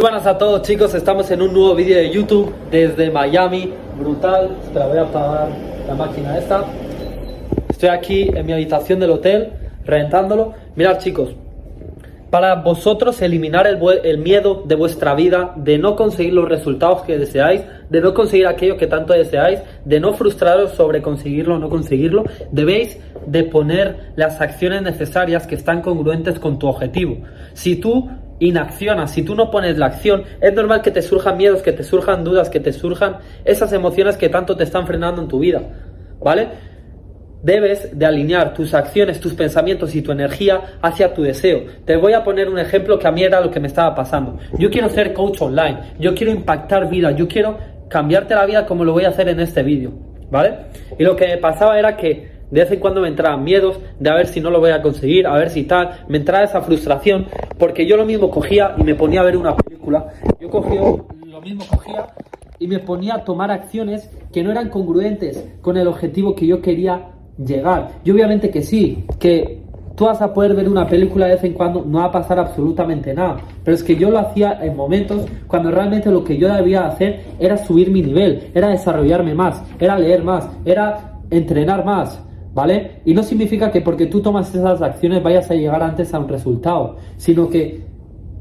Buenas a todos chicos, estamos en un nuevo vídeo de YouTube desde Miami, brutal. Espera, voy a apagar la máquina esta. Estoy aquí en mi habitación del hotel, rentándolo. Mirad chicos, para vosotros eliminar el, el, miedo de vuestra vida, de no conseguir los resultados que deseáis, de no conseguir aquello que tanto deseáis, de no frustraros sobre conseguirlo o no conseguirlo, debéis de poner las acciones necesarias que están congruentes con tu objetivo. Si tú inaccionas, si tú no pones la acción, es normal que te surjan miedos, que te surjan dudas, que te surjan esas emociones que tanto te están frenando en tu vida, ¿vale? Debes de alinear tus acciones, tus pensamientos y tu energía hacia tu deseo. Te voy a poner un ejemplo que a mí era lo que me estaba pasando. Yo quiero ser coach online, yo quiero impactar vida, yo quiero cambiarte la vida como lo voy a hacer en este vídeo, ¿vale? Y lo que me pasaba era que de vez en cuando me entraban miedos de a ver si no lo voy a conseguir, a ver si tal. Me entraba esa frustración porque yo lo mismo cogía y me ponía a ver una película. Yo cogía, lo mismo cogía y me ponía a tomar acciones que no eran congruentes con el objetivo que yo quería llegar. Y obviamente que sí, que tú vas a poder ver una película de vez en cuando, no va a pasar absolutamente nada. Pero es que yo lo hacía en momentos cuando realmente lo que yo debía hacer era subir mi nivel, era desarrollarme más, era leer más, era entrenar más. ¿Vale? Y no significa que porque tú tomas esas acciones vayas a llegar antes a un resultado, sino que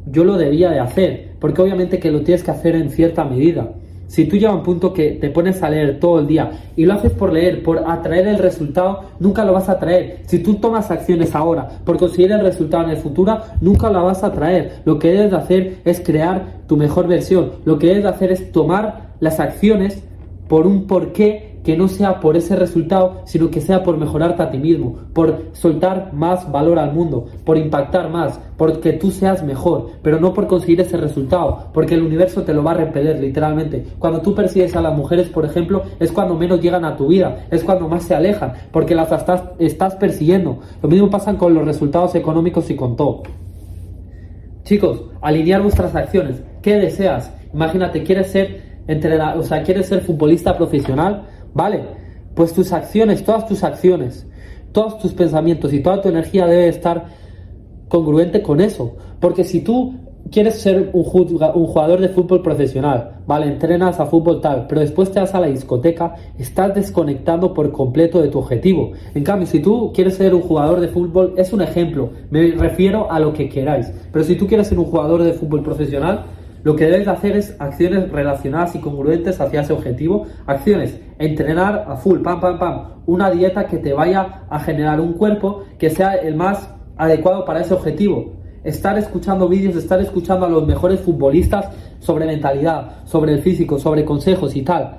yo lo debía de hacer, porque obviamente que lo tienes que hacer en cierta medida. Si tú llegas un punto que te pones a leer todo el día y lo haces por leer, por atraer el resultado, nunca lo vas a traer. Si tú tomas acciones ahora por conseguir el resultado en el futuro, nunca lo vas a traer. Lo que debes de hacer es crear tu mejor versión. Lo que debes de hacer es tomar las acciones por un porqué que no sea por ese resultado, sino que sea por mejorarte a ti mismo, por soltar más valor al mundo, por impactar más, porque tú seas mejor, pero no por conseguir ese resultado, porque el universo te lo va a repeler literalmente. Cuando tú persigues a las mujeres, por ejemplo, es cuando menos llegan a tu vida, es cuando más se alejan, porque las estás, estás persiguiendo. Lo mismo pasa con los resultados económicos y con todo. Chicos, alinear vuestras acciones. ¿Qué deseas? Imagínate, quieres ser o sea, quieres ser futbolista profesional, ¿Vale? Pues tus acciones, todas tus acciones, todos tus pensamientos y toda tu energía debe estar congruente con eso. Porque si tú quieres ser un, jugador de fútbol profesional, ¿vale? Entrenas a fútbol tal, pero después te vas a la discoteca, estás desconectando por completo de tu objetivo. En cambio, si tú quieres ser un jugador de fútbol, es un ejemplo, me refiero a lo que queráis. Pero si tú quieres ser un jugador de fútbol profesional, lo que debes hacer es acciones relacionadas y congruentes hacia ese objetivo. Acciones, entrenar a full, pam, pam, pam. Una dieta que te vaya a generar un cuerpo que sea el más adecuado para ese objetivo. Estar escuchando vídeos, estar escuchando a los mejores futbolistas sobre mentalidad, sobre el físico, sobre consejos y tal.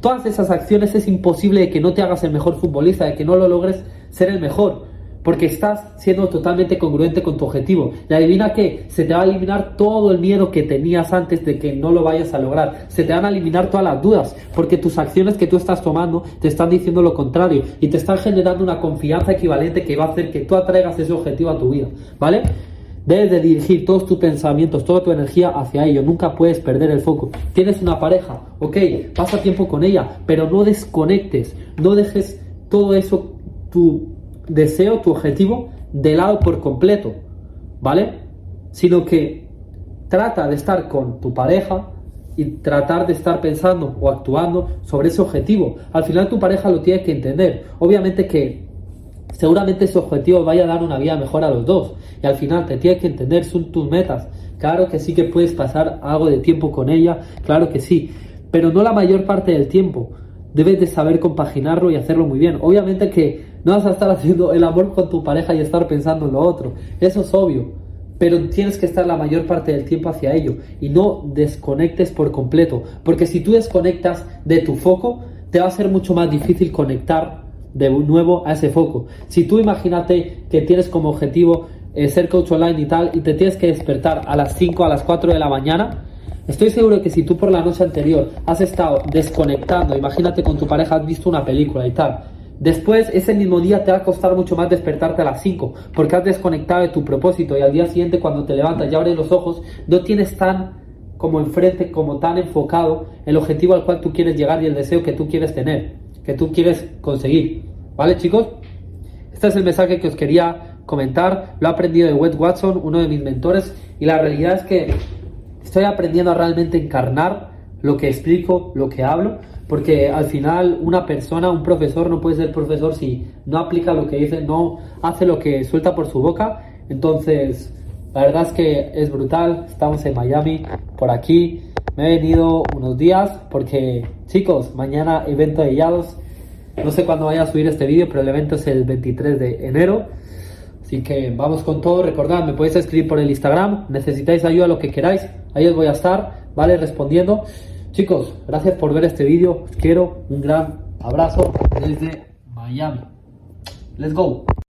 Todas esas acciones es imposible de que no te hagas el mejor futbolista, de que no lo logres ser el mejor porque estás siendo totalmente congruente con tu objetivo. Y adivina qué, se te va a eliminar todo el miedo que tenías antes de que no lo vayas a lograr. Se te van a eliminar todas las dudas, porque tus acciones que tú estás tomando te están diciendo lo contrario y te están generando una confianza equivalente que va a hacer que tú atraigas ese objetivo a tu vida, ¿vale? Debes de dirigir todos tus pensamientos, toda tu energía hacia ello. Nunca puedes perder el foco. Tienes una pareja, ok, pasa tiempo con ella, pero no desconectes, no dejes todo eso, tu deseo, tu objetivo, de lado por completo, ¿vale? Sino que trata de estar con tu pareja y tratar de estar pensando o actuando sobre ese objetivo. Al final tu pareja lo tiene que entender. Obviamente que seguramente ese objetivo vaya a dar una vida mejor a los dos. Y al final te tiene que entender, son tus metas. Claro que sí que puedes pasar algo de tiempo con ella, claro que sí, pero no la mayor parte del tiempo. Debes de saber compaginarlo y hacerlo muy bien. Obviamente que no vas a estar haciendo el amor con tu pareja y estar pensando en lo otro. Eso es obvio. Pero tienes que estar la mayor parte del tiempo hacia ello y no desconectes por completo. Porque si tú desconectas de tu foco, te va a ser mucho más difícil conectar de nuevo a ese foco. Si tú imagínate que tienes como objetivo eh, ser coach online y tal y te tienes que despertar a las 5, a las 4 de la mañana, Estoy seguro que si tú por la noche anterior has estado desconectando, imagínate con tu pareja, has visto una película y tal, Después, ese mismo día te va a costar mucho más despertarte a las 5, porque has desconectado de tu propósito y al día siguiente cuando te levantas y abres los ojos, no tienes tan como enfrente, como tan enfocado el objetivo al cual tú quieres llegar y el deseo que tú quieres tener, que tú quieres conseguir. ¿Vale, chicos? Este es el mensaje que os quería comentar. Lo he aprendido de Wes Watson, uno de mis mentores, y la realidad es que estoy aprendiendo a realmente encarnar lo que explico, lo que hablo, porque al final una persona, un profesor no puede ser profesor si no aplica lo que dice, no hace lo que suelta por su boca. Entonces, la verdad es que es brutal, estamos en Miami, por aquí. Me he venido unos días porque, chicos, mañana evento de Yados. No sé cuándo vaya a subir este vídeo, pero el evento es el 23 de enero. Así que vamos con todo. Recordad, me podéis escribir por el Instagram. Necesitáis ayuda, lo que queráis. Ahí os voy a estar, ¿vale? Respondiendo. Chicos, gracias por ver este vídeo. Quiero. Un gran abrazo desde Miami. Let's go.